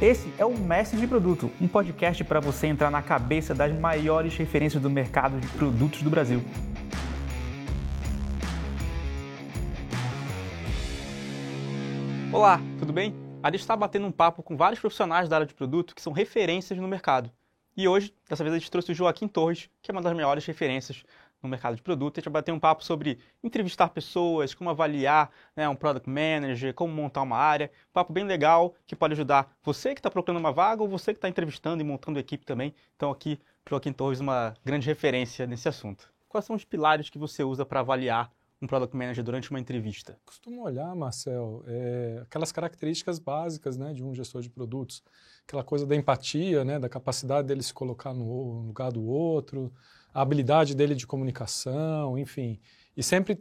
Esse é o Mestre de Produto, um podcast para você entrar na cabeça das maiores referências do mercado de produtos do Brasil. Olá, tudo bem? A gente está batendo um papo com vários profissionais da área de produto que são referências no mercado. E hoje, dessa vez, a gente trouxe o Joaquim Torres, que é uma das maiores referências no mercado de produto. A gente vai bater um papo sobre entrevistar pessoas, como avaliar né, um product manager, como montar uma área. Um papo bem legal que pode ajudar você que está procurando uma vaga ou você que está entrevistando e montando equipe também. Então aqui, Joaquim Torres, uma grande referência nesse assunto. Quais são os pilares que você usa para avaliar um product manager durante uma entrevista? Costumo olhar, Marcel, é, aquelas características básicas né, de um gestor de produtos. Aquela coisa da empatia, né, da capacidade dele se colocar no lugar do outro, a habilidade dele de comunicação, enfim. E sempre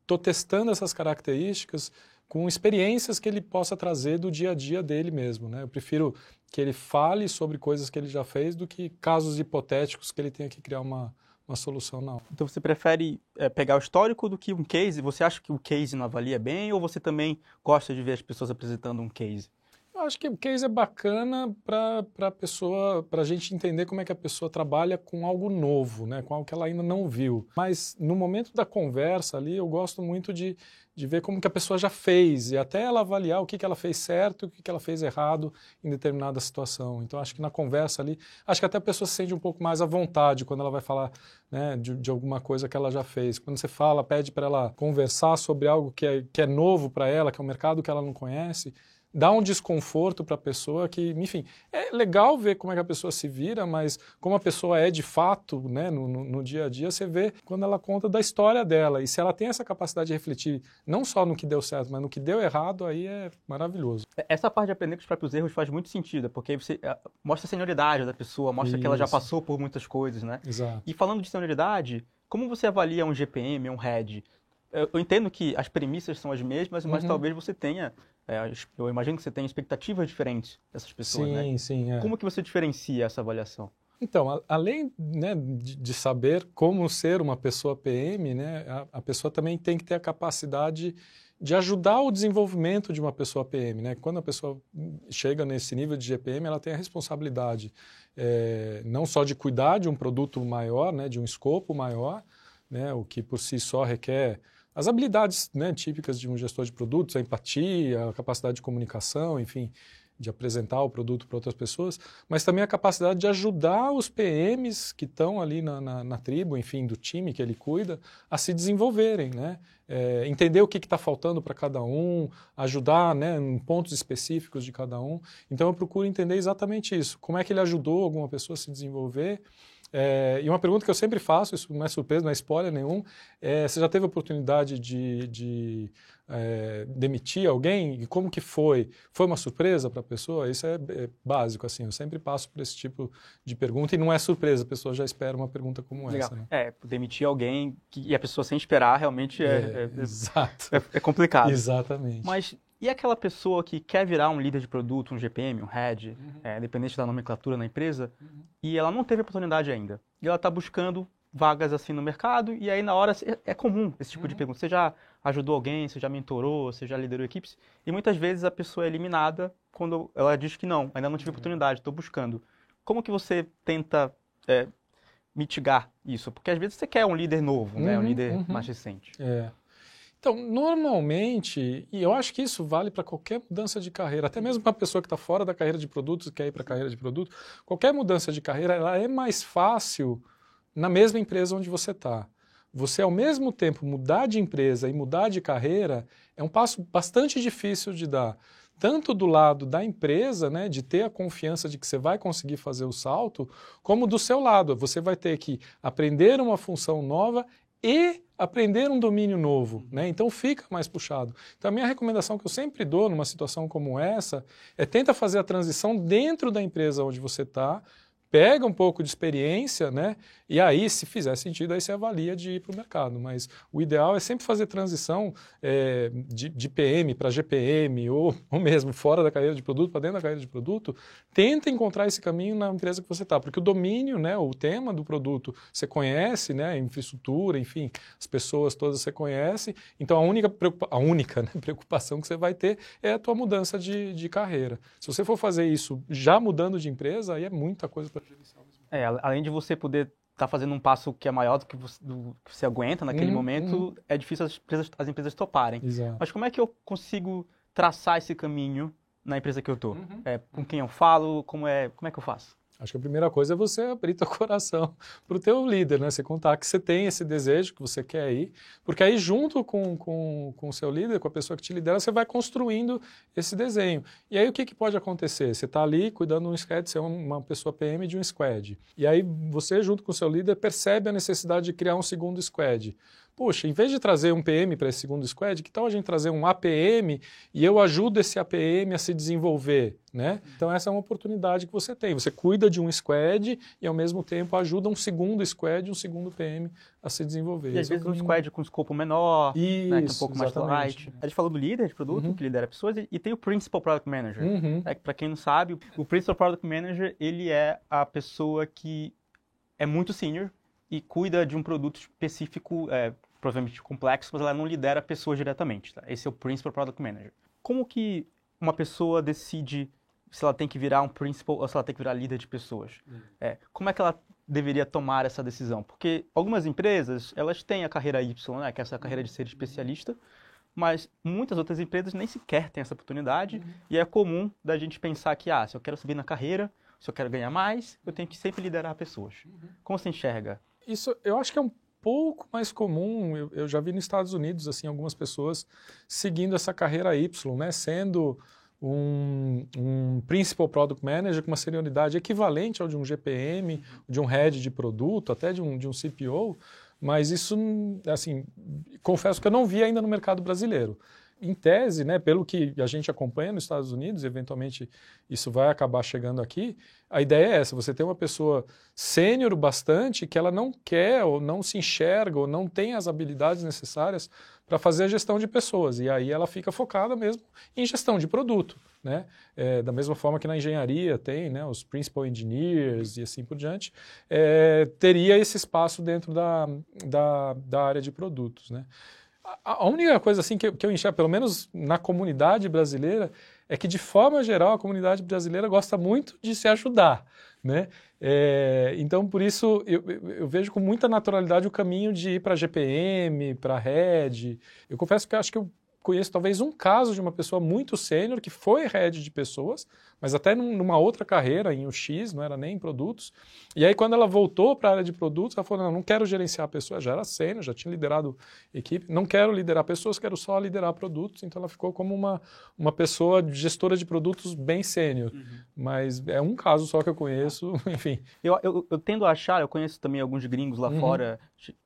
estou testando essas características com experiências que ele possa trazer do dia a dia dele mesmo. Né? Eu prefiro que ele fale sobre coisas que ele já fez do que casos hipotéticos que ele tenha que criar uma, uma solução, não. Então você prefere é, pegar o histórico do que um case? Você acha que o case não avalia bem ou você também gosta de ver as pessoas apresentando um case? Eu acho que o case é bacana para a pessoa, para a gente entender como é que a pessoa trabalha com algo novo, né? com algo que ela ainda não viu. Mas no momento da conversa ali, eu gosto muito de, de ver como que a pessoa já fez e até ela avaliar o que, que ela fez certo e o que, que ela fez errado em determinada situação. Então, acho que na conversa ali, acho que até a pessoa se sente um pouco mais à vontade quando ela vai falar né, de, de alguma coisa que ela já fez. Quando você fala, pede para ela conversar sobre algo que é, que é novo para ela, que é um mercado que ela não conhece, dá um desconforto para a pessoa que, enfim, é legal ver como é que a pessoa se vira, mas como a pessoa é de fato, né, no, no, no, dia a dia, você vê quando ela conta da história dela. E se ela tem essa capacidade de refletir não só no que deu certo, mas no que deu errado, aí é maravilhoso. Essa parte de aprender com os próprios erros faz muito sentido, porque você é, mostra a senioridade da pessoa, mostra Isso. que ela já passou por muitas coisas, né? Exato. E falando de senioridade, como você avalia um GPM, um head? Eu entendo que as premissas são as mesmas, mas uhum. talvez você tenha é, eu imagino que você tem expectativas diferentes dessas pessoas, sim, né? Sim, sim. É. Como que você diferencia essa avaliação? Então, a, além né, de, de, saber como ser uma pessoa PM, né, a, a, pessoa também tem que ter a capacidade de ajudar o desenvolvimento de uma pessoa PM. Né? Quando a pessoa chega nesse nível de GPM, ela tem a responsabilidade é, não só de cuidar de um produto maior, né, de um escopo maior, né, o que por si só requer as habilidades né, típicas de um gestor de produtos, a empatia, a capacidade de comunicação, enfim, de apresentar o produto para outras pessoas, mas também a capacidade de ajudar os PMs que estão ali na, na, na, tribo, enfim, do time que ele cuida, a se desenvolverem, né? É, entender o que está faltando para cada um, ajudar né, em pontos específicos de cada um. Então eu procuro entender exatamente isso. Como é que ele ajudou alguma pessoa a se desenvolver é, e uma pergunta que eu sempre faço, isso não é surpresa, não é spoiler nenhum, é, você já teve a oportunidade de, de é, demitir alguém? E como que foi? Foi uma surpresa para a pessoa? Isso é, é, básico, assim, eu sempre passo por esse tipo de pergunta e não é surpresa, a pessoa já espera uma pergunta como Legal. essa. Né? É, demitir alguém que, e a pessoa sem esperar realmente é, é exato. é, complicado. Exatamente. Mas e aquela pessoa que quer virar um líder de produto, um GPM, um head, uhum. é, independente da nomenclatura na empresa, uhum. e ela não teve oportunidade ainda. E ela está buscando vagas assim no mercado, e aí na hora é, é comum esse tipo uhum. de pergunta. Você já ajudou alguém, você já mentorou, você já liderou equipes? E muitas vezes a pessoa é eliminada quando ela diz que não, ainda não tive uhum. oportunidade, estou buscando. Como que você tenta é, mitigar isso? Porque às vezes você quer um líder novo, né? um uhum, líder uhum. mais recente. É. Então, normalmente, e eu acho que isso vale para qualquer mudança de carreira, até mesmo para uma pessoa que está fora da carreira de produtos e quer ir para a carreira de produto, qualquer mudança de carreira ela é mais fácil na mesma empresa onde você está. Você, ao mesmo tempo, mudar de empresa e mudar de carreira é um passo bastante difícil de dar. Tanto do lado da empresa, né, de ter a confiança de que você vai conseguir fazer o salto, como do seu lado. Você vai ter que aprender uma função nova e aprender um domínio novo, né? Então fica mais puxado. Então a minha recomendação que eu sempre dou numa situação como essa é tenta fazer a transição dentro da empresa onde você está, pega um pouco de experiência, né? E aí, se fizer sentido, aí você avalia de ir para o mercado. Mas o ideal é sempre fazer transição é, de, de, PM para GPM, ou, ou mesmo fora da carreira de produto para dentro da carreira de produto. Tenta encontrar esse caminho na empresa que você está, porque o domínio, né, o tema do produto você conhece, né, a infraestrutura, enfim, as pessoas todas você conhece. Então a única, a única né, preocupação que você vai ter é a tua mudança de, de carreira. Se você for fazer isso já mudando de empresa, aí é muita coisa para É, além de você poder estar tá fazendo um passo que é maior do que você, do que você aguenta naquele uhum, momento, uhum. é difícil as empresas, as empresas toparem. Exato. Mas como é que eu consigo traçar esse caminho na empresa que eu estou? Uhum. É, com quem eu falo, como é, como é que eu faço? Acho que a primeira coisa é você abrir teu coração para o teu líder, né? Você contar que você tem esse desejo, que você quer ir, porque aí junto com, com, com o seu líder, com a pessoa que te lidera, você vai construindo esse desenho. E aí o que, que pode acontecer? Você está ali cuidando de um squad, você é uma pessoa PM de um squad. E aí você, junto com o seu líder, percebe a necessidade de criar um segundo squad poxa, em vez de trazer um PM para esse segundo squad, que tal a gente trazer um APM e eu ajudo esse APM a se desenvolver, né? Então essa é uma oportunidade que você tem. Você cuida de um squad e ao mesmo tempo ajuda um segundo squad, um segundo PM a se desenvolver. E às vezes um squad com escopo menor, Isso, né, que é um pouco mais light. A gente falou do líder de produto, uhum. que lidera pessoas, e, tem o Principal Product Manager. Uhum. É, para quem não sabe, o Principal Product Manager, ele é a pessoa que é muito senior, e cuida de um produto específico, é, provavelmente complexo, mas ela não lidera pessoas diretamente. Tá? Esse é o Principal Product Manager. Como que uma pessoa decide se ela tem que virar um Principal ou se ela tem que virar líder de pessoas? Uhum. É, como é que ela deveria tomar essa decisão? Porque algumas empresas, elas têm a carreira Y, né, que é essa carreira de ser especialista, mas muitas outras empresas nem sequer têm essa oportunidade, uhum. e é comum da gente pensar que, ah, se eu quero subir na carreira, se eu quero ganhar mais, eu tenho que sempre liderar pessoas. Uhum. Como você enxerga isso eu acho que é um pouco mais comum. Eu, eu, já vi nos Estados Unidos assim algumas pessoas seguindo essa carreira Y, né, sendo um, um principal product manager com uma senioridade equivalente ao de um GPM, de um head de produto, até de um, de um CPO. Mas isso, assim, confesso que eu não vi ainda no mercado brasileiro em tese, né, pelo que a gente acompanha nos Estados Unidos, eventualmente isso vai acabar chegando aqui, a ideia é essa, você tem uma pessoa sênior bastante que ela não quer ou não se enxerga ou não tem as habilidades necessárias para fazer a gestão de pessoas, e aí ela fica focada mesmo em gestão de produto, né? É, da mesma forma que na engenharia tem né, os principal engineers e assim por diante, é, teria esse espaço dentro da, da, da área de produtos, né? A única coisa assim que, que eu enxergo, pelo menos na comunidade brasileira, é que de forma geral a comunidade brasileira gosta muito de se ajudar, né? É, então por isso eu, eu, vejo com muita naturalidade o caminho de ir para GPM, para Red. Eu confesso que acho que eu conheço talvez um caso de uma pessoa muito sênior que foi head de pessoas, mas até numa outra carreira, em UX, não era nem em produtos. E aí, quando ela voltou para a área de produtos, ela falou: não, não quero gerenciar pessoas, já era sênior, já tinha liderado equipe, não quero liderar pessoas, quero só liderar produtos. Então, ela ficou como uma, uma pessoa gestora de produtos bem sênior. Uhum. Mas é um caso só que eu conheço, enfim. Eu, eu, eu tendo a achar, eu conheço também alguns gringos lá uhum. fora,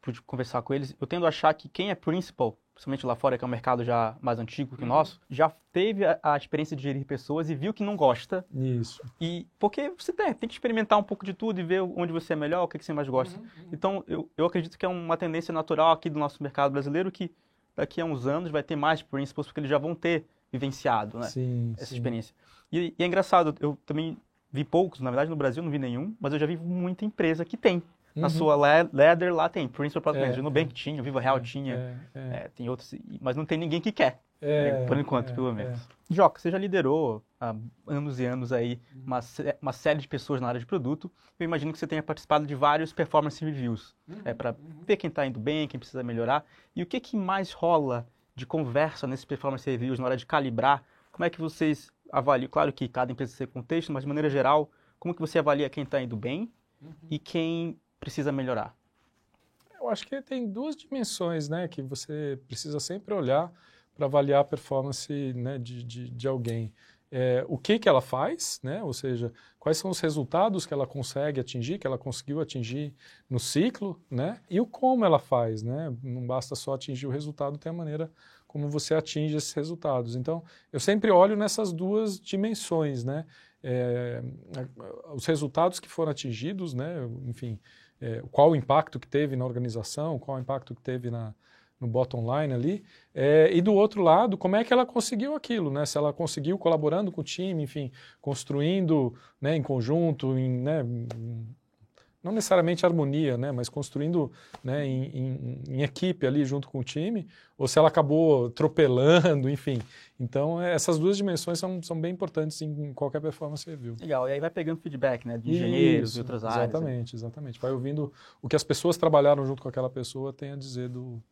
pude conversar com eles, eu tendo a achar que quem é principal principalmente lá fora, que é um mercado já mais antigo que o uhum. nosso, já teve a, a, experiência de gerir pessoas e viu que não gosta. Isso. E porque você tem, tem que experimentar um pouco de tudo e ver onde você é melhor, o que, que você mais gosta. Uhum, uhum. Então, eu, eu acredito que é uma tendência natural aqui do nosso mercado brasileiro que daqui a uns anos vai ter mais principals, porque eles já vão ter vivenciado né, sim, essa sim. experiência. E, e é engraçado, eu também vi poucos, na verdade no Brasil não vi nenhum, mas eu já vi muita empresa que tem na uhum. sua Leather lá tem Principal Product é, Manager. No Nubank é, tinha, Viva Real é, tinha, é, é. é, tem outros, mas não tem ninguém que quer. Né, por enquanto, pelo menos. Joca, você já liderou há anos e anos aí uma, uma série de pessoas na área de produto. Eu imagino que você tenha participado de vários performance reviews, uhum. é, para uhum. ver quem está indo bem, quem precisa melhorar. E o que, que mais rola de conversa nesses performance reviews na hora de calibrar? Como é que vocês avaliam? Claro que cada empresa tem contexto, mas de maneira geral, como que você avalia quem está indo bem uhum. e quem precisa melhorar? Eu acho que tem duas dimensões, né, que você precisa sempre olhar para avaliar a performance né, de, de, de alguém. É, o que, que ela faz, né? ou seja, quais são os resultados que ela consegue atingir, que ela conseguiu atingir no ciclo, né? e o como ela faz. Né? Não basta só atingir o resultado, tem a maneira como você atinge esses resultados. Então, eu sempre olho nessas duas dimensões. Né? é, os resultados que foram atingidos, né, enfim, é, qual o impacto que teve na organização, qual o impacto que teve na, no bottom line ali, é, e do outro lado, como é que ela conseguiu aquilo, né? Se ela conseguiu colaborando com o time, enfim, construindo né, em conjunto, em, né, não necessariamente harmonia, né, mas construindo né, em, em, em, equipe ali junto com o time, ou se ela acabou atropelando, enfim. Então, é, essas duas dimensões são, são bem importantes em qualquer performance review. Legal, e aí vai pegando feedback né, de engenheiros Isso, e outras áreas. Né? Exatamente, né? exatamente. Vai ouvindo o que as pessoas trabalharam junto com aquela pessoa têm a dizer do...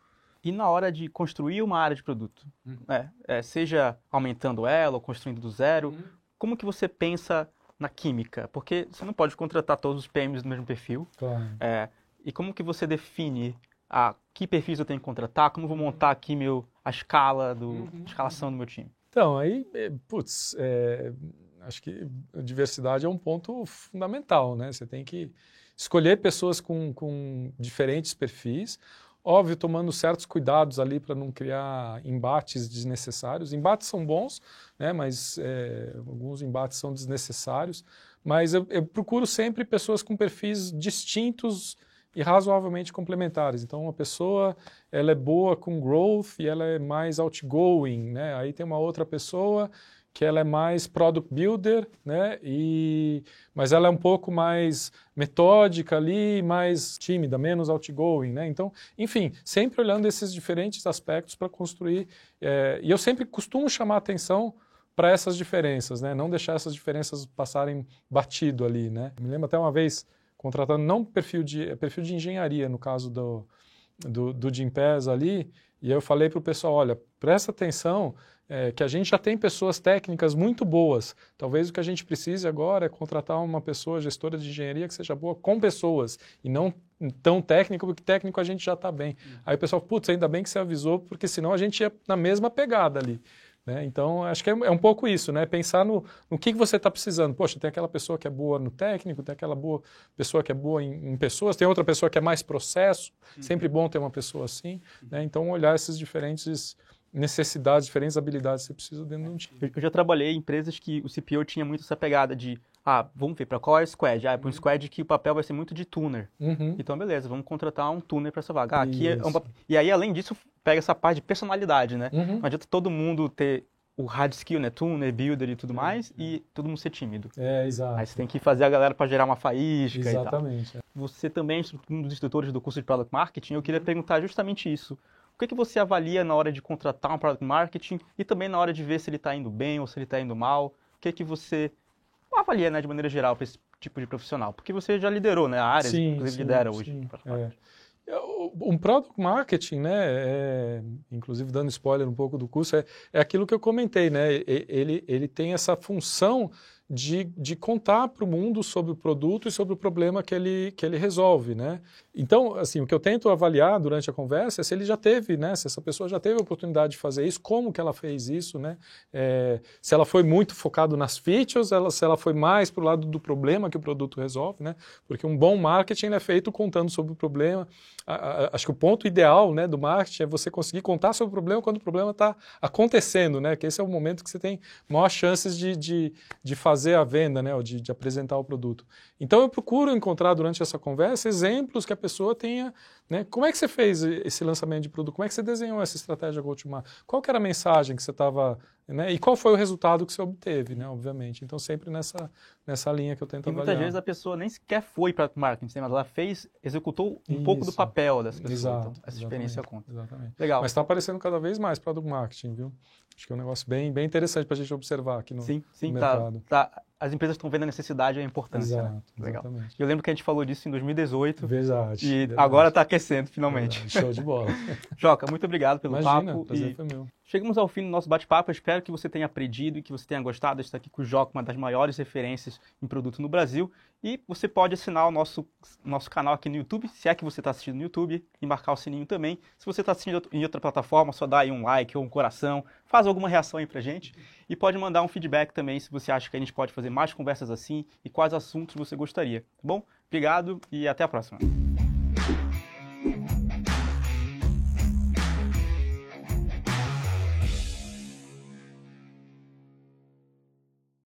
E na hora de construir uma área de produto, uhum. é, é, seja aumentando ela ou construindo do zero, uhum. como que você pensa na química? Porque você não pode contratar todos os PMs do mesmo perfil. Claro. É, e como que você define a que perfis eu tenho que contratar? Como vou montar aqui meu, a escala do, uhum. escalação do meu time? Então, aí, é, putz, é, acho que a diversidade é um ponto fundamental, né? Você tem que escolher pessoas com, com diferentes perfis. Óbvio, tomando certos cuidados ali para não criar embates desnecessários. Embates são bons, né, mas é, alguns embates são desnecessários. Mas eu, eu, procuro sempre pessoas com perfis distintos e razoavelmente complementares. Então, uma pessoa ela é boa com growth e ela é mais outgoing. Né? Aí tem uma outra pessoa que ela é mais product builder, né? E, mas ela é um pouco mais metódica ali, mais tímida, menos outgoing, né? Então, enfim, sempre olhando esses diferentes aspectos para construir. É, e eu sempre costumo chamar atenção para essas diferenças, né? Não deixar essas diferenças passarem batido ali, né? Me lembro até uma vez contratando não perfil de perfil de engenharia no caso do do, do Pez ali, e eu falei para o pessoal, olha, presta atenção é, que a gente já tem pessoas técnicas muito boas. Talvez o que a gente precise agora é contratar uma pessoa gestora de engenharia que seja boa com pessoas e não tão técnico, porque técnico a gente já está bem. Uhum. Aí o pessoal, putz, ainda bem que você avisou, porque senão a gente ia na mesma pegada ali. Né? Então, acho que é, é, um pouco isso, né? Pensar no, no que, que você está precisando. Poxa, tem aquela pessoa que é boa no técnico, tem aquela boa pessoa que é boa em, em pessoas, tem outra pessoa que é mais processo. Uhum. Sempre bom ter uma pessoa assim. Né? Então, olhar esses diferentes necessidades, diferentes habilidades que você precisa dentro de um time. Eu já trabalhei em empresas que o CPO tinha muito essa pegada de, ah, vamos ver, para qual é o squad? Ah, é para um uhum. squad que o papel vai ser muito de tuner. Uhum. Então, beleza, vamos contratar um tuner para essa vaga. Ah, aqui é um... E aí, além disso, pega essa parte de personalidade, né? Uhum. Não adianta todo mundo ter o hard skill, né? Tuner, builder e tudo uhum. mais, e todo mundo ser tímido. É, exato. Aí você tem que fazer a galera para gerar uma faísca Exatamente. É. Você também é um dos instrutores do curso de Product Marketing. Eu queria uhum. perguntar justamente isso. O que, que você avalia na hora de contratar um product marketing e também na hora de ver se ele está indo bem ou se ele está indo mal? O que, que você avalia, né, de maneira geral, para esse tipo de profissional? Porque você já liderou, né, a área, sim, inclusive sim, lidera hoje. Sim, é. é um product marketing, né, é, inclusive dando spoiler um pouco do curso, é, é aquilo que eu comentei, né, ele, ele tem essa função de, de contar para o mundo sobre o produto e sobre o problema que ele, que ele resolve, né? Então, assim, o que eu tento avaliar durante a conversa é se ele já teve, né? Se essa pessoa já teve a oportunidade de fazer isso, como que ela fez isso, né? É, se ela foi muito focado nas features, ela, se ela foi mais para o lado do problema que o produto resolve, né? Porque um bom marketing é feito contando sobre o problema. A, a, acho que o ponto ideal, né, do marketing é você conseguir contar sobre o problema quando o problema está acontecendo, né? Que esse é o momento que você tem maiores chances de, de, de fazer a venda, né? Ou de, de apresentar o produto. Então eu procuro encontrar durante essa conversa exemplos que a pessoa tenha, né? Como é que você fez esse lançamento de produto? Como é que você desenhou essa estratégia go-to-market? Qual que era a mensagem que você estava, né? E qual foi o resultado que você obteve, né? Obviamente. Então sempre nessa nessa linha que eu tento e avaliar. muitas vezes a pessoa nem sequer foi para marketing, mas ela fez, executou um Isso. pouco do papel dessa pessoa. Exato, então, essa experiência conta. Exatamente. Legal. Mas está aparecendo cada vez mais para do marketing, viu? Acho que é um negócio bem, bem interessante para a gente observar aqui no, sim, sim, no tá, mercado. Tá, as empresas estão vendo a necessidade e a importância. Né? Exato, né? Legal. Exatamente. Eu lembro que a gente falou disso em 2018. Verdade. E verdade. agora está aquecendo, finalmente. Verdade. Show de bola. Joca, muito obrigado pelo Imagina, papo. Prazer e... foi meu. Chegamos ao fim do nosso bate-papo. Espero que você tenha aprendido e que você tenha gostado estar aqui com o Joca, uma das maiores referências em produto no Brasil. E você pode assinar o nosso, nosso canal aqui no YouTube, se é que você está assistindo no YouTube, e marcar o sininho também. Se você está assistindo em outra plataforma, só dá aí um like ou um coração, faz alguma reação aí pra gente. E pode mandar um feedback também se você acha que a gente pode fazer mais conversas assim e quais assuntos você gostaria. Tá bom? Obrigado e até a próxima.